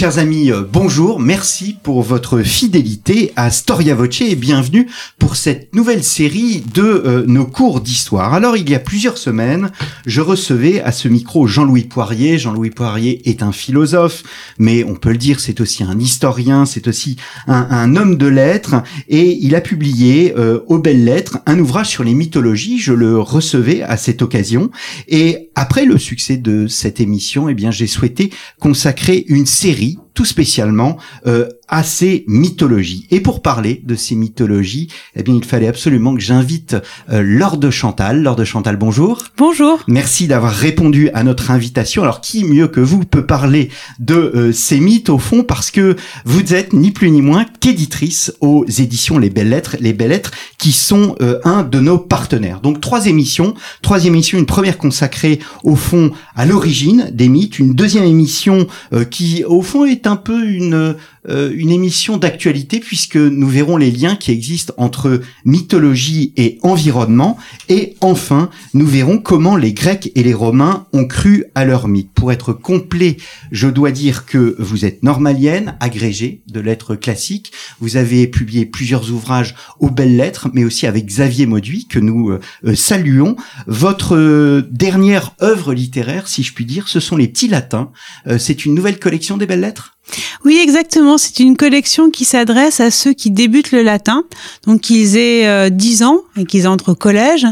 Chers amis, euh, bonjour, merci pour votre fidélité à Storia Voce et bienvenue pour cette nouvelle série de euh, nos cours d'histoire. Alors, il y a plusieurs semaines, je recevais à ce micro Jean-Louis Poirier. Jean-Louis Poirier est un philosophe, mais on peut le dire, c'est aussi un historien, c'est aussi un, homme de lettres, et il a publié euh, aux belles lettres un ouvrage sur les mythologies. Je le recevais à cette occasion, et après le succès de cette émission, eh bien, j'ai souhaité consacrer une série tout spécialement euh, à ces mythologies. Et pour parler de ces mythologies, eh bien, il fallait absolument que j'invite euh, Laure de Chantal. Laure de Chantal, bonjour. Bonjour. Merci d'avoir répondu à notre invitation. Alors, qui mieux que vous peut parler de euh, ces mythes au fond? Parce que vous êtes ni plus ni moins qu'éditrice aux éditions Les Belles Lettres, Les Belles Lettres qui sont euh, un de nos partenaires. Donc, trois émissions. Trois émissions, une première consacrée au fond à l'origine des mythes, une deuxième émission qui au fond est un peu une euh, une émission d'actualité puisque nous verrons les liens qui existent entre mythologie et environnement. Et enfin, nous verrons comment les Grecs et les Romains ont cru à leurs mythes. Pour être complet, je dois dire que vous êtes normalienne, agrégée de lettres classiques. Vous avez publié plusieurs ouvrages aux belles lettres, mais aussi avec Xavier Mauduit, que nous euh, euh, saluons. Votre dernière œuvre littéraire, si je puis dire, ce sont les petits latins. C'est une nouvelle collection des belles lettres? Oui, exactement. C'est une collection qui s'adresse à ceux qui débutent le latin, donc qu'ils aient 10 euh, ans et qu'ils entrent au collège,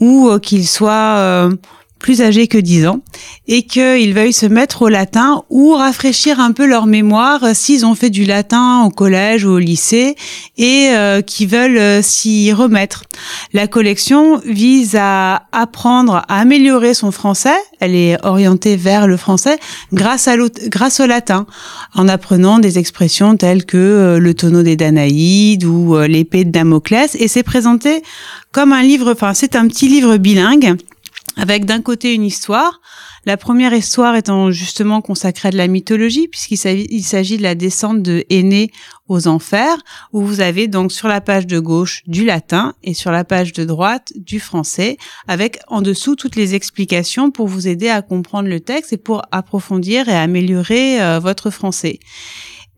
ou euh, qu'ils soient euh, plus âgés que 10 ans et qu'ils veuillent se mettre au latin ou rafraîchir un peu leur mémoire euh, s'ils ont fait du latin au collège ou au lycée et euh, qui veulent euh, s'y remettre. La collection vise à apprendre à améliorer son français. Elle est orientée vers le français grâce, au latin, en apprenant des expressions telles que le tonneau des Danaïdes ou l'épée de Damoclès. Et c'est présenté comme un livre, enfin c'est un petit livre bilingue avec d'un côté une histoire, la première histoire étant justement consacrée à de la mythologie, puisqu'il s'agit de la descente de Aîné aux enfers, où vous avez donc sur la page de gauche du latin et sur la page de droite du français, avec en dessous toutes les explications pour vous aider à comprendre le texte et pour approfondir et améliorer euh, votre français.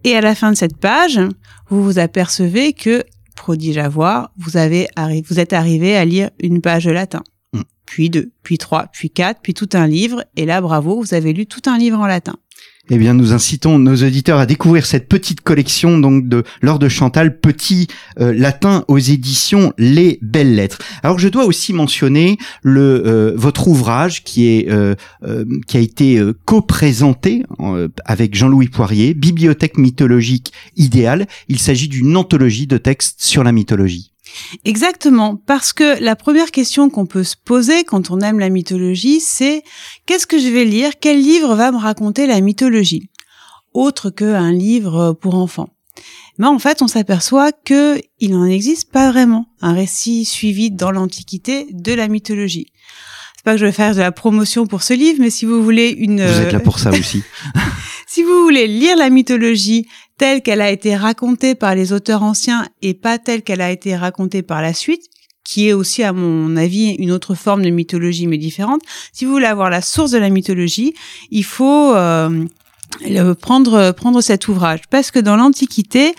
Et à la fin de cette page, vous vous apercevez que, prodige à voir, vous, avez, vous êtes arrivé à lire une page de latin puis deux, puis trois, puis quatre, puis tout un livre. Et là, bravo, vous avez lu tout un livre en latin. Eh bien, nous incitons nos auditeurs à découvrir cette petite collection donc de Laure de Chantal, petit euh, latin aux éditions Les Belles Lettres. Alors, je dois aussi mentionner le euh, votre ouvrage qui est euh, qui a été co-présenté avec Jean-Louis Poirier, Bibliothèque mythologique idéale. Il s'agit d'une anthologie de textes sur la mythologie. Exactement, parce que la première question qu'on peut se poser quand on aime la mythologie, c'est qu'est-ce que je vais lire? Quel livre va me raconter la mythologie? Autre qu'un livre pour enfants. Mais en fait, on s'aperçoit que il n'en existe pas vraiment un récit suivi dans l'Antiquité de la mythologie. C'est pas que je vais faire de la promotion pour ce livre, mais si vous voulez une... Vous êtes là pour ça aussi. si vous voulez lire la mythologie telle qu'elle a été racontée par les auteurs anciens et pas telle qu'elle a été racontée par la suite, qui est aussi, à mon avis, une autre forme de mythologie mais différente. Si vous voulez avoir la source de la mythologie, il faut euh, prendre prendre cet ouvrage parce que dans l'Antiquité,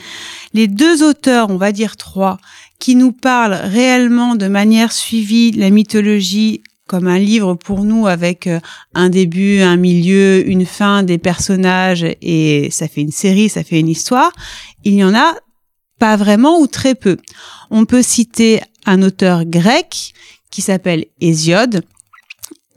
les deux auteurs, on va dire trois, qui nous parlent réellement de manière suivie la mythologie comme un livre pour nous avec euh, un début, un milieu, une fin, des personnages et ça fait une série, ça fait une histoire. Il y en a pas vraiment ou très peu. On peut citer un auteur grec qui s'appelle Hésiode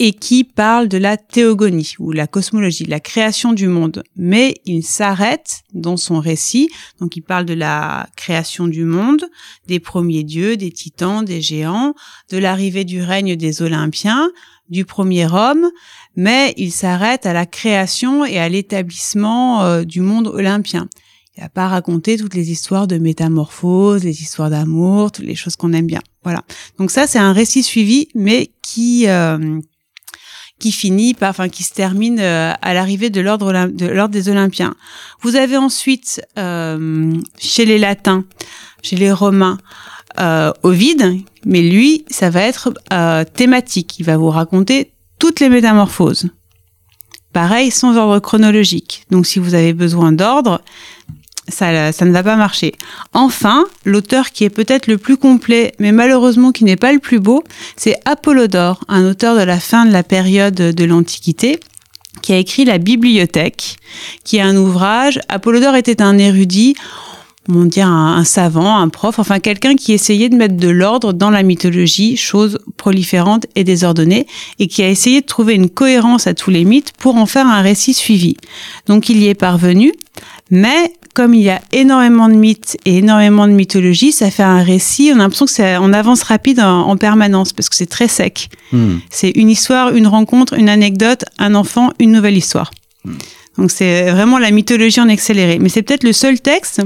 et qui parle de la théogonie ou la cosmologie, la création du monde. Mais il s'arrête dans son récit, donc il parle de la création du monde, des premiers dieux, des titans, des géants, de l'arrivée du règne des Olympiens, du premier homme, mais il s'arrête à la création et à l'établissement euh, du monde olympien. Il n'a pas raconté toutes les histoires de métamorphose, les histoires d'amour, toutes les choses qu'on aime bien. Voilà. Donc ça, c'est un récit suivi, mais qui euh, qui finit par, enfin, qui se termine euh, à l'arrivée de l'ordre de l'ordre des Olympiens. Vous avez ensuite euh, chez les Latins, chez les Romains, euh, Ovide, mais lui, ça va être thématique. Il va vous raconter toutes les métamorphoses. Pareil, sans ordre chronologique. Donc, si vous avez besoin d'ordre, ça, ne va pas marcher. Enfin, l'auteur qui est peut-être le plus complet, mais malheureusement qui n'est pas le plus beau, c'est Apollodore, un auteur de la fin de la période de l'Antiquité qui a écrit la Bibliothèque, qui est un ouvrage. Apollodore était un érudit on dire un, un, savant, un prof, enfin quelqu'un qui essayait de mettre de l'ordre dans la mythologie, chose proliférante et désordonnée, et qui a essayé de trouver une cohérence à tous les mythes pour en faire un récit suivi. Donc il y est parvenu, mais comme il y a énormément de mythes et énormément de mythologie, ça fait un récit, on a l'impression que c'est en avance rapide en, en, permanence, parce que c'est très sec. Hmm. C'est une histoire, une rencontre, une anecdote, un enfant, une nouvelle histoire. Hmm. Donc c'est vraiment la mythologie en accéléré. Mais c'est peut-être le seul texte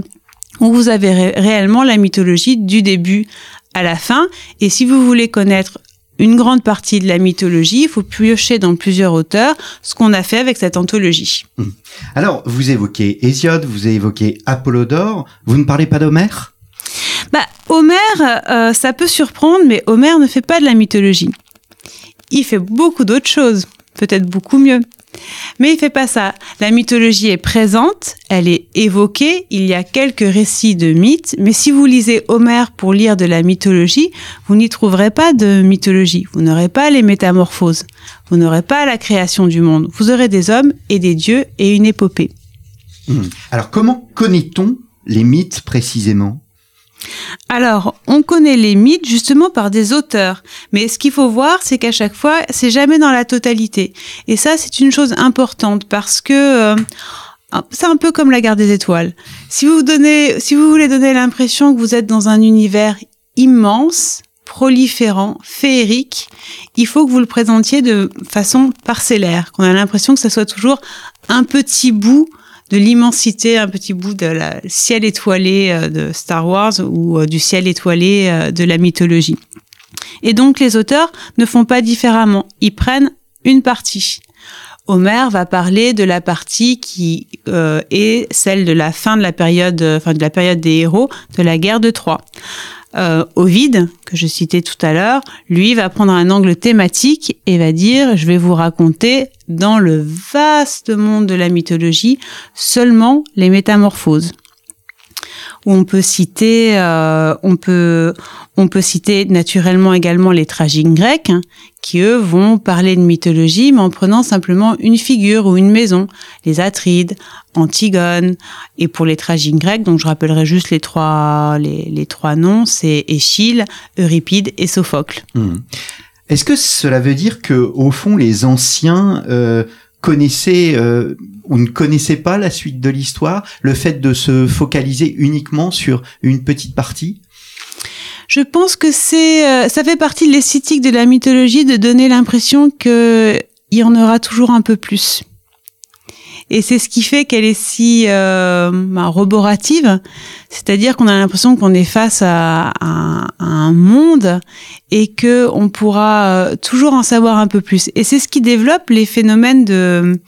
où vous avez ré réellement la mythologie du début à la fin. Et si vous voulez connaître une grande partie de la mythologie, il faut piocher dans plusieurs auteurs, ce qu'on a fait avec cette anthologie. Mmh. Alors, vous évoquez Hésiode, vous avez évoqué Apollodore, vous ne parlez pas d'Homère? Bah, Homère, euh, ça peut surprendre, mais Homère ne fait pas de la mythologie. Il fait beaucoup d'autres choses, peut-être beaucoup mieux. Mais il fait pas ça. La mythologie est présente, elle est évoquée, il y a quelques récits de mythes, mais si vous lisez Homère pour lire de la mythologie, vous n'y trouverez pas de mythologie. Vous n'aurez pas les métamorphoses. Vous n'aurez pas la création du monde. Vous aurez des hommes et des dieux et une épopée. Mmh. Alors comment connaît-on les mythes précisément? Alors, on connaît les mythes justement par des auteurs, mais ce qu'il faut voir, c'est qu'à chaque fois, c'est jamais dans la totalité. Et ça, c'est une chose importante parce que euh, c'est un peu comme la guerre des étoiles. Si vous donnez, si vous voulez donner l'impression que vous êtes dans un univers immense, proliférant, féerique, il faut que vous le présentiez de façon parcellaire, qu'on a l'impression que ça soit toujours un petit bout de l'immensité, un petit bout de la ciel étoilé euh, de Star Wars ou euh, du ciel étoilé euh, de la mythologie. Et donc les auteurs ne font pas différemment, ils prennent une partie. Homère va parler de la partie qui est celle de la fin de la période, enfin de la période des héros, de la guerre de Troie. Euh, Ovide, que je citais tout à l'heure, lui va prendre un angle thématique et va dire je vais vous raconter dans le vaste monde de la mythologie seulement les métamorphoses où on peut citer, euh, on peut, on peut citer naturellement également les tragiques grecs, hein, qui eux vont parler de mythologie, mais en prenant simplement une figure ou une maison, les Atrides, Antigone, et pour les tragiques grecs, donc je rappellerai juste les trois, les, trois noms, c'est Échille, Euripide et Sophocle. Mmh. Est-ce que cela veut dire que, au fond, les anciens euh, connaissaient euh, ou ne connaissaient pas la suite de l'histoire, le fait de se focaliser uniquement sur une petite partie je pense que c'est, euh, ça fait partie de l'esthétique de la mythologie de donner l'impression que il y en aura toujours un peu plus. Et c'est ce qui fait qu'elle est si euh, bah, roborative, c'est-à-dire qu'on a l'impression qu'on est face à, un monde et que on pourra euh, toujours en savoir un peu plus. Et c'est ce qui développe les phénomènes de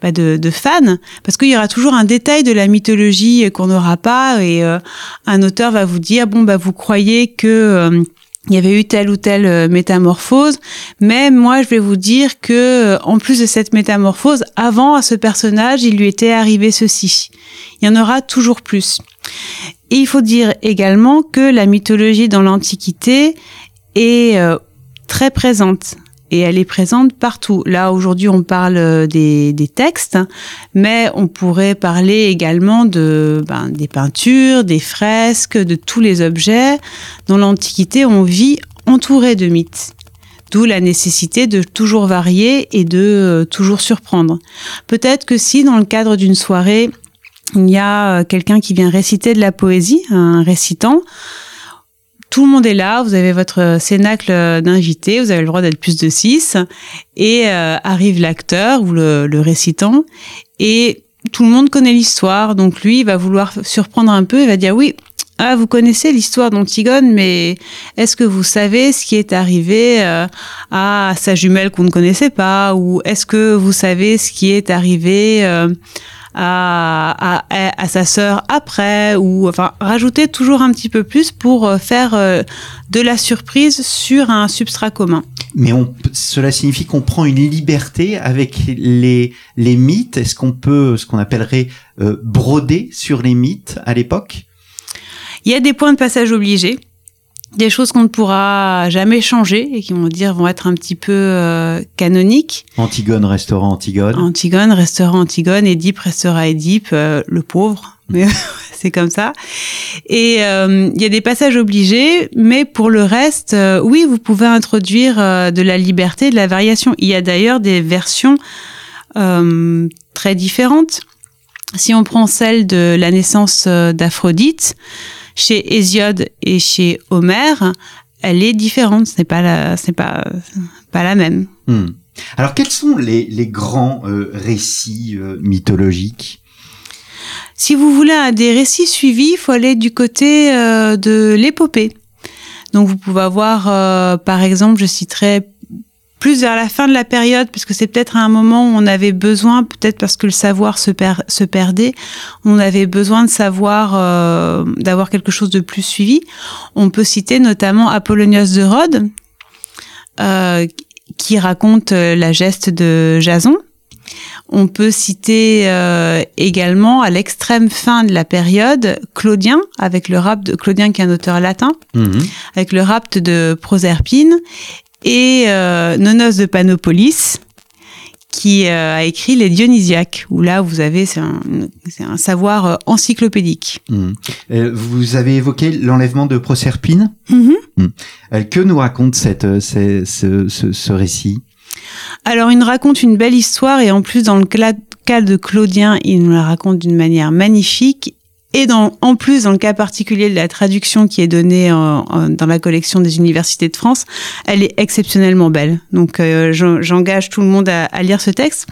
bah de, de, fans, parce qu'il y aura toujours un détail de la mythologie qu'on n'aura pas, et euh, un auteur va vous dire bon bah vous croyez que euh, il y avait eu telle ou telle euh, métamorphose, mais moi je vais vous dire que euh, en plus de cette métamorphose, avant à ce personnage, il lui était arrivé ceci. Il y en aura toujours plus. Et il faut dire également que la mythologie dans l'Antiquité est euh, très présente et elle est présente partout. Là, aujourd'hui, on parle des, des, textes, mais on pourrait parler également de, ben, des peintures, des fresques, de tous les objets. Dans l'Antiquité, on vit entouré de mythes. D'où la nécessité de toujours varier et de euh, toujours surprendre. Peut-être que si, dans le cadre d'une soirée, il y a quelqu'un qui vient réciter de la poésie, un récitant, tout le monde est là, vous avez votre cénacle d'invités, vous avez le droit d'être plus de six, et euh, arrive l'acteur ou le, récitant, et tout le monde connaît l'histoire, donc lui, il va vouloir surprendre un peu, il va dire oui, ah vous connaissez l'histoire d'Antigone, mais est-ce que vous savez ce qui est arrivé euh, à sa jumelle qu'on ne connaissait pas, ou est-ce que vous savez ce qui est arrivé euh, à, à, à, sa sœur après, ou enfin rajouter toujours un petit peu plus pour euh, faire de la surprise sur un substrat commun. Mais on, cela signifie qu'on prend une liberté avec les, les mythes. Est-ce qu'on peut, ce qu'on appellerait broder sur les mythes à l'époque? Il y a des points de passage obligés, des choses qu'on ne pourra jamais changer et qui vont dire vont être un petit peu euh, canoniques. Antigone restaurant Antigone. Antigone restaurant Antigone, Édipe restera Édipe, euh, le pauvre. Mais c'est comme ça. Et euh, il y a des passages obligés, mais pour le reste, oui, vous pouvez introduire de la liberté, de la variation. Il y a d'ailleurs des versions très différentes. Si on prend celle de la naissance d'Aphrodite, chez Hésiode et chez Homère, elle est différente. Ce n'est pas la, c'est pas, pas la même. Hmm. Alors, quels sont les, les grands euh, récits euh, mythologiques? Si vous voulez des récits suivis, il faut aller du côté euh, de l'épopée. Donc, vous pouvez avoir, par exemple, je citerai plus vers la fin de la période, puisque c'est peut-être à un moment où on avait besoin, peut-être parce que le savoir se, se perdait, on avait besoin de savoir, euh, d'avoir quelque chose de plus suivi. On peut citer notamment Apollonios de Rhodes, euh, qui raconte euh, la geste de Jason. On peut citer euh, également à l'extrême fin de la période Claudien avec le rapt de Claudien qui est un auteur latin, mhm. avec le rapt de Proserpine et euh, Nonos de Panopolis, qui euh, a écrit les Dionysiaques, où là vous avez c'est un, un, savoir euh, encyclopédique. Mmh. vous avez évoqué l'enlèvement de Proserpine. Mmh. Mmh. que nous raconte cette, ce, ce, ce, récit? Alors il nous raconte une belle histoire et en plus dans le cas de Claudien, il nous la raconte d'une manière magnifique et dans, en plus, dans le cas particulier de la traduction qui est donnée dans la collection des universités de France, elle est exceptionnellement belle. Donc euh, j'engage tout le monde à, lire ce texte.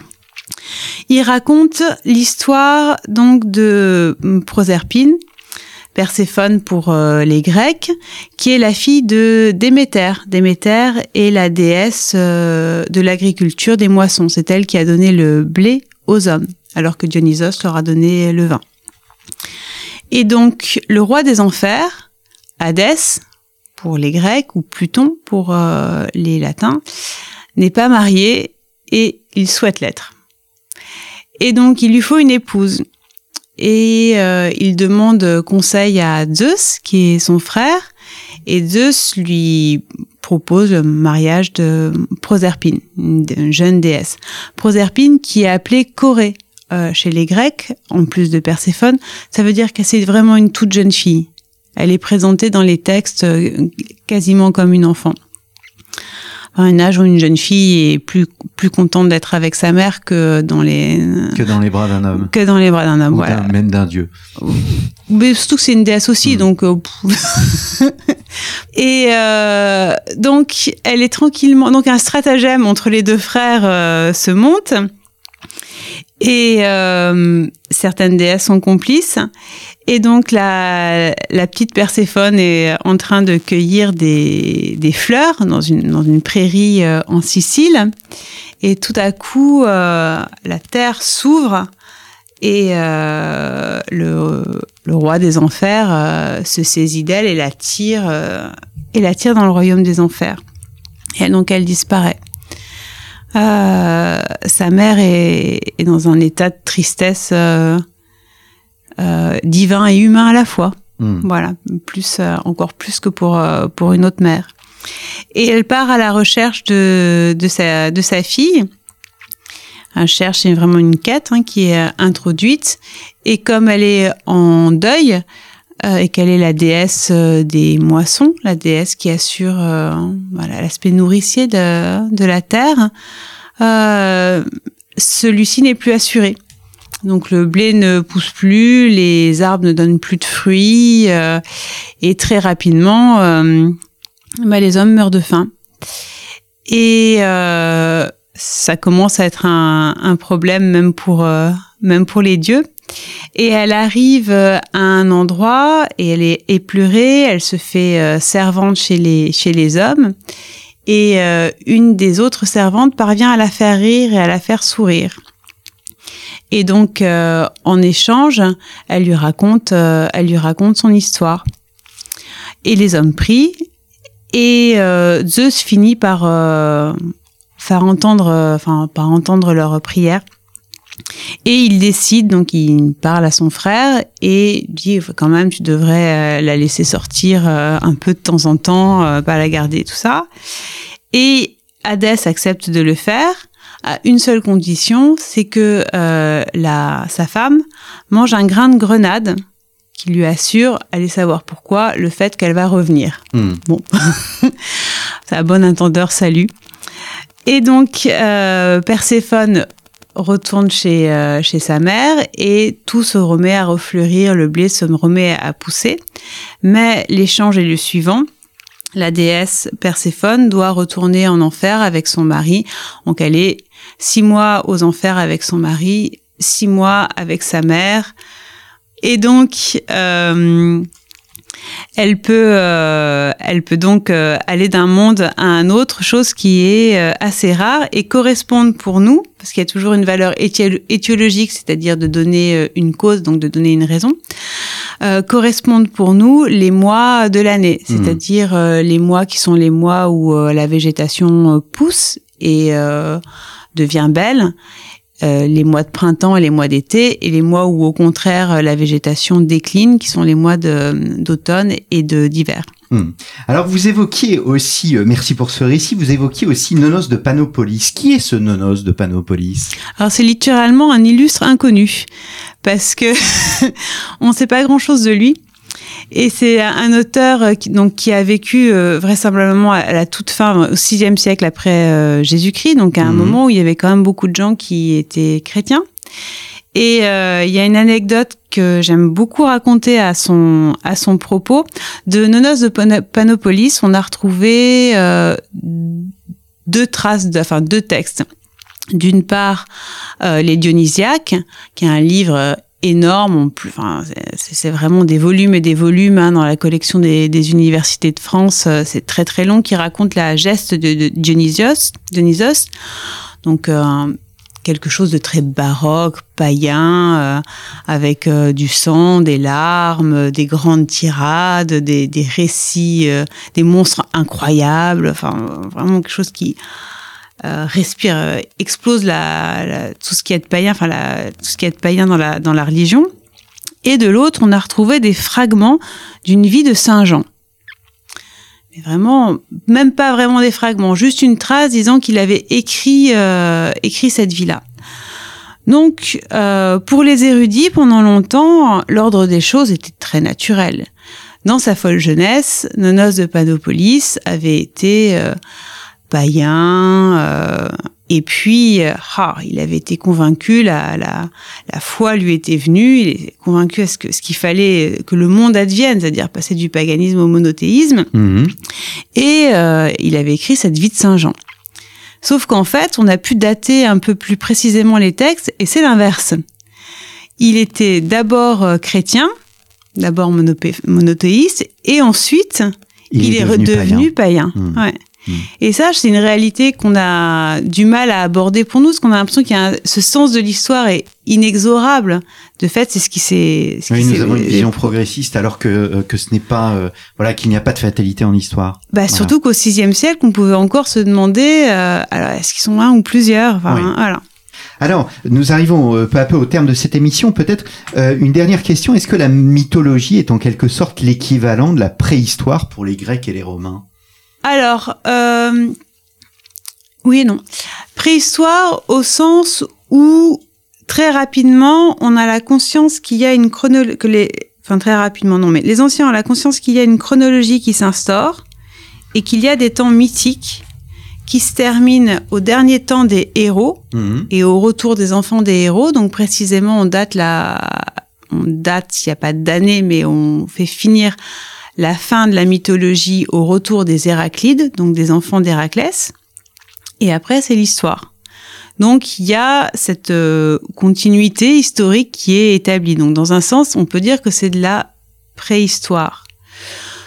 Il raconte l'histoire donc de Proserpine, Perséphone pour euh, les Grecs, qui est la fille de Déméter. Déméter est la déesse euh, de l'agriculture des moissons. C'est elle qui a donné le blé aux hommes, alors que Dionysos leur a donné le vin. Et donc, le roi des enfers, Hadès, pour les Grecs, ou Pluton pour euh, les Latins, n'est pas marié et il souhaite l'être. Et donc, il lui faut une épouse. Et euh, il demande conseil à Zeus, qui est son frère, et Zeus lui propose le mariage de Proserpine, une jeune déesse. Proserpine qui est appelée Corée, euh, chez les Grecs, en plus de Perséphone, ça veut dire que c'est vraiment une toute jeune fille. Elle est présentée dans les textes euh, quasiment comme une enfant. un âge où une jeune fille est plus plus contente d'être avec sa mère que dans les que dans les bras d'un homme que dans les bras d'un homme Ou voilà même d'un dieu mais surtout que c'est une déesse aussi mm. donc euh, et donc elle est tranquillement donc un stratagème entre les deux frères se monte et euh, certaines déesses sont complices. Et donc la, la, petite Perséphone est en train de cueillir des, des fleurs dans une, dans une prairie euh, en Sicile. Et tout à coup, euh, la terre s'ouvre et euh, le, le, roi des enfers euh, se saisit d'elle et la tire et la tire dans le royaume des enfers. Et donc elle disparaît. Euh, sa mère est, est, dans un état de tristesse euh, euh, divin et humain à la fois. Hmm. Voilà, plus encore plus que pour pour une autre mère. Et elle part à la recherche de de sa de sa fille. Elle cherche vraiment une quête hein, qui est introduite et comme elle est en deuil, euh, et qu'elle est la déesse euh, des moissons, la déesse qui assure euh, l'aspect nourricier de, de la terre. Celui-ci n'est plus assuré. Donc le blé ne pousse plus, les arbres ne donnent plus de fruits et très rapidement, bah, les hommes meurent de faim. Et ça commence à être un, un problème même pour même pour les dieux. Et elle arrive euh, à un endroit et elle est épleurée, elle se fait euh, servante chez les, chez les hommes. Et euh, une des autres servantes parvient à la faire rire et à la faire sourire. Et donc, en échange, elle lui raconte, elle lui raconte son histoire. Et les hommes prient. Et Zeus finit par faire entendre, enfin, par entendre leur prière. Et il décide, donc il parle à son frère et dit quand même tu devrais euh, la laisser sortir euh, un peu de temps en temps, euh, pas la garder, tout ça. Et Hadès accepte de le faire à une seule condition, c'est que la, sa femme mange un grain de grenade qui lui assure, allez savoir pourquoi, le fait qu'elle va revenir. Hmm. Bon, un bon entendeur, salut. Et donc, Perséphone retourne chez, euh, chez sa mère et tout se remet à refleurir, le blé se remet à pousser. Mais l'échange est le suivant. La déesse Perséphone doit retourner en enfer avec son mari. Donc elle est six mois aux enfers avec son mari, six mois avec sa mère. Et donc, euh, elle peut, euh, elle peut donc euh, aller d'un monde à un autre, chose qui est euh, assez rare et correspondre pour nous, parce qu'il y a toujours une valeur étiologique, c'est-à-dire de donner une cause, donc de donner une raison, correspondent pour nous les mois de l'année, mmh. c'est-à-dire les mois qui sont les mois où la végétation pousse et devient belle euh, les mois de printemps et les mois d'été, et les mois où au contraire la végétation décline, qui sont les mois d'automne et de d'hiver. Hmm. Alors vous évoquiez aussi, euh, merci pour ce récit, vous évoquiez aussi Nonos de Panopolis. Qui est ce Nonos de Panopolis? Alors c'est littéralement un illustre inconnu, parce que on ne sait pas grand-chose de lui. Et c'est un auteur euh, qui, donc, qui a vécu euh, vraisemblablement à la toute fin, au sixième siècle après euh, Jésus-Christ, donc à un mhm. moment où il y avait quand même beaucoup de gens qui étaient chrétiens. Et il y a une anecdote que j'aime beaucoup raconter à son à son propos de Nonos de Panopolis. On a retrouvé deux traces, de, enfin deux textes. D'une part, les Dionysiaques, qui est un livre énorme. enfin, c'est vraiment des volumes et des volumes hein, dans la collection des, universités de France. Euh, c'est très très long qui raconte la geste de, de Dionysios, Dionysos. Donc euh, quelque chose de très baroque, païen, euh, avec du sang, des larmes, des grandes tirades, des, des récits, des monstres incroyables. Enfin, vraiment quelque chose qui euh, respire, euh, explose la, tout ce qui est païen, enfin la, tout ce qui est païen dans la, dans la religion. Et de l'autre, on a retrouvé des fragments d'une vie de Saint Jean. Mais vraiment, même pas vraiment des fragments, juste une trace disant qu'il avait écrit, euh, écrit cette vie-là. Donc, pour les érudits, pendant longtemps, l'ordre des choses était très naturel. Dans sa folle jeunesse, Nonos de Panopolis avait été païen. Euh, et puis, euh, ah, il avait été convaincu, la, la, la foi lui était venue, il est convaincu à ce que ce qu'il fallait que le monde advienne, c'est-à-dire passer du paganisme au monothéisme. Mhm. Et euh, il avait écrit cette vie de Saint Jean. Sauf qu'en fait, on a pu dater un peu plus précisément les textes, et c'est l'inverse. Il était d'abord chrétien, d'abord monothéiste, et ensuite il, est, redevenu païen. Mhm. Ouais. Mm. Et ça, c'est une réalité qu'on a du mal à aborder pour nous, parce qu'on a l'impression qu'il y a ce sens de l'histoire est inexorable. De fait, c'est ce qui s'est. Oui, nous avons une vision progressiste, alors que euh, que ce n'est pas, euh, voilà, qu'il n'y a pas de fatalité en histoire. Bah, surtout qu'au VIe siècle, on pouvait encore se demander, euh, alors est-ce qu'ils sont un ou plusieurs? Enfin, voilà. Alors, nous arrivons peu à peu au terme de cette émission. Peut-être une dernière question. Est-ce que la mythologie est en quelque sorte l'équivalent de la préhistoire pour les Grecs et les Romains? Alors, euh, oui et non. Préhistoire au sens où très rapidement, on a la conscience qu'il y a une chronologie, que les, enfin très rapidement non, mais les anciens ont la conscience qu'il y a une chronologie qui s'instaure et qu'il y a des temps mythiques qui se terminent au dernier temps des héros mhm. et au retour des enfants des héros. Donc précisément, on date la, on date, il n'y a pas d'année, mais on fait finir la fin de la mythologie au retour des Héraclides, donc des enfants d'Héraclès. Et après, c'est l'histoire. Donc il y a cette euh, continuité historique qui est établie. Donc dans un sens, on peut dire que c'est de la préhistoire.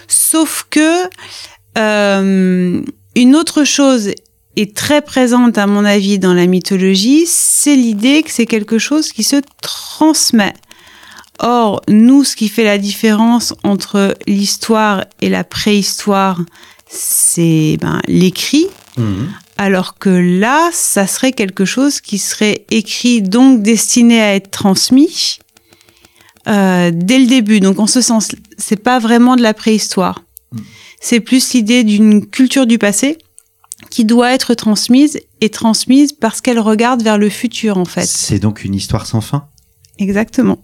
Sauf que euh, une autre chose est très présente à mon avis dans la mythologie, c'est l'idée que c'est quelque chose qui se transmet. Or, nous, ce qui fait la différence entre l'histoire et la préhistoire, c'est ben, l'écrit, Mhm. alors que là, ça serait quelque chose qui serait écrit, donc destiné à être transmis euh, dès le début. Donc en ce sens, c'est pas vraiment de la préhistoire. C'est plus l'idée d'une culture du passé qui doit être transmise et transmise parce qu'elle regarde vers le futur en fait. C'est donc une histoire sans fin? Exactement.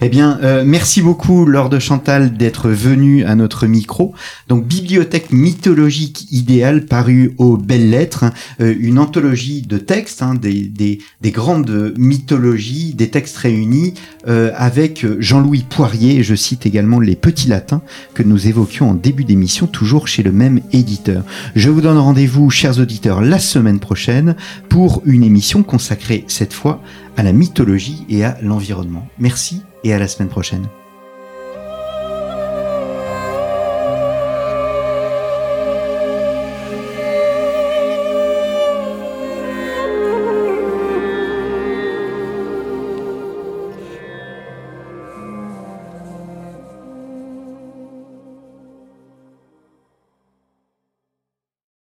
Eh bien, euh, merci beaucoup, Laure de Chantal, d'être venue à notre micro. Donc, Bibliothèque mythologique idéale parue aux Belles Lettres, euh, une anthologie de textes, hein, des, des, des grandes mythologies, des textes réunis, euh, avec Jean-Louis Poirier, je cite également les petits latins que nous évoquions en début d'émission, toujours chez le même éditeur. Je vous donne rendez-vous, chers auditeurs, la semaine prochaine pour une émission consacrée cette fois à la mythologie et à l'environnement. Merci et à la semaine prochaine.